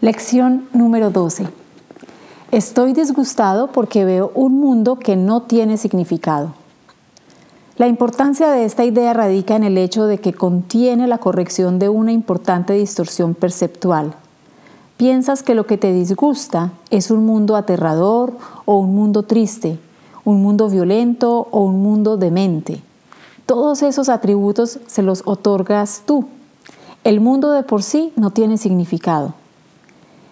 Lección número 12. Estoy disgustado porque veo un mundo que no tiene significado. La importancia de esta idea radica en el hecho de que contiene la corrección de una importante distorsión perceptual. Piensas que lo que te disgusta es un mundo aterrador o un mundo triste, un mundo violento o un mundo demente. Todos esos atributos se los otorgas tú. El mundo de por sí no tiene significado.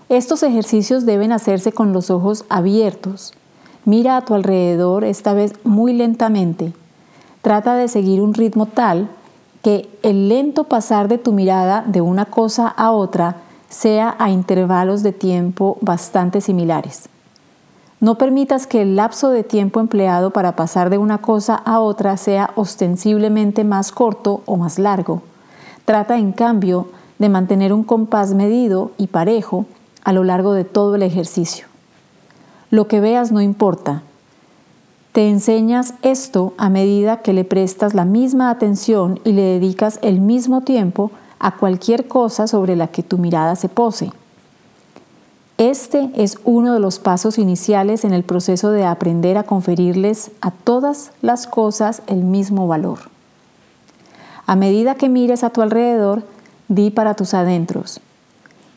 Estos ejercicios deben hacerse con los ojos abiertos. Mira a tu alrededor, esta vez muy lentamente. Trata de seguir un ritmo tal que el lento pasar de tu mirada de una cosa a otra sea a intervalos de tiempo bastante similares. No permitas que el lapso de tiempo empleado para pasar de una cosa a otra sea ostensiblemente más corto o más largo. Trata, en cambio, de mantener un compás medido y parejo a lo largo de todo el ejercicio. Lo que veas no importa. Te enseñas esto a medida que le prestas la misma atención y le dedicas el mismo tiempo a cualquier cosa sobre la que tu mirada se pose. Este es uno de los pasos iniciales en el proceso de aprender a conferirles a todas las cosas el mismo valor. A medida que mires a tu alrededor, di para tus adentros,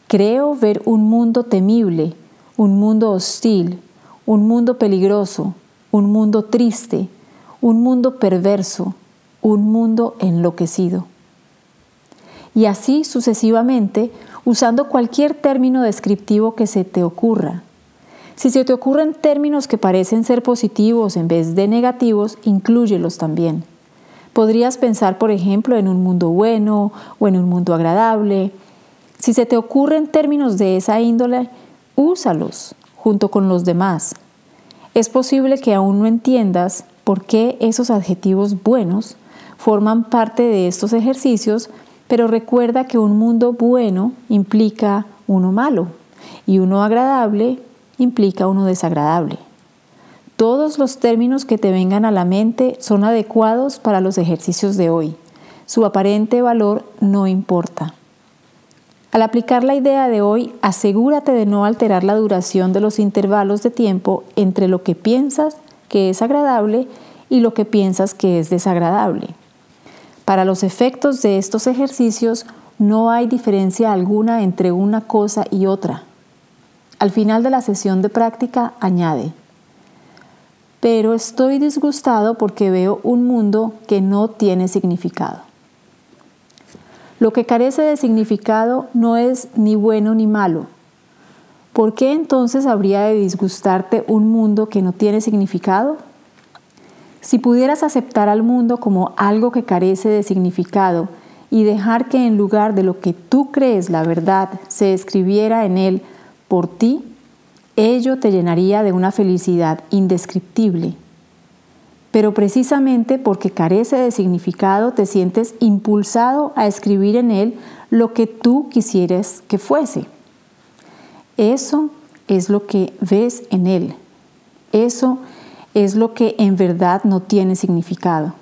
Creo ver un mundo temible, un mundo hostil, un mundo peligroso, un mundo triste, un mundo perverso, un mundo enloquecido. Y así sucesivamente, usando cualquier término descriptivo que se te ocurra. Si se te ocurren términos que parecen ser positivos en vez de negativos, inclúyelos también. Podrías pensar, por ejemplo, en un mundo bueno o en un mundo agradable, si se te ocurren términos de esa índole, úsalos junto con los demás. Es posible que aún no entiendas por qué esos adjetivos buenos forman parte de estos ejercicios, pero recuerda que un mundo bueno implica uno malo y uno agradable implica uno desagradable. Todos los términos que te vengan a la mente son adecuados para los ejercicios de hoy. Su aparente valor no importa. Al aplicar la idea de hoy, asegúrate de no alterar la duración de los intervalos de tiempo entre lo que piensas que es agradable y lo que piensas que es desagradable. Para los efectos de estos ejercicios no hay diferencia alguna entre una cosa y otra. Al final de la sesión de práctica añade, pero estoy disgustado porque veo un mundo que no tiene significado. Lo que carece de significado no es ni bueno ni malo. ¿Por qué entonces habría de disgustarte un mundo que no tiene significado? Si pudieras aceptar al mundo como algo que carece de significado y dejar que en lugar de lo que tú crees la verdad se escribiera en él por ti, ello te llenaría de una felicidad indescriptible pero precisamente porque carece de significado te sientes impulsado a escribir en él lo que tú quisieras que fuese. Eso es lo que ves en él. Eso es lo que en verdad no tiene significado.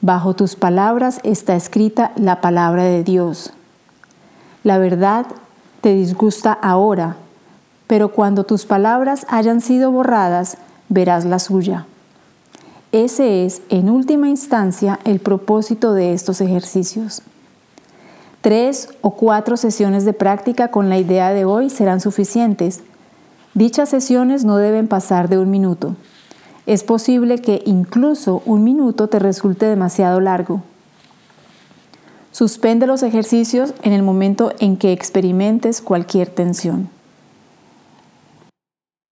Bajo tus palabras está escrita la palabra de Dios. La verdad te disgusta ahora, pero cuando tus palabras hayan sido borradas, verás la suya. Ese es, en última instancia, el propósito de estos ejercicios. Tres o cuatro sesiones de práctica con la idea de hoy serán suficientes. Dichas sesiones no deben pasar de un minuto. Es posible que incluso un minuto te resulte demasiado largo. Suspende los ejercicios en el momento en que experimentes cualquier tensión.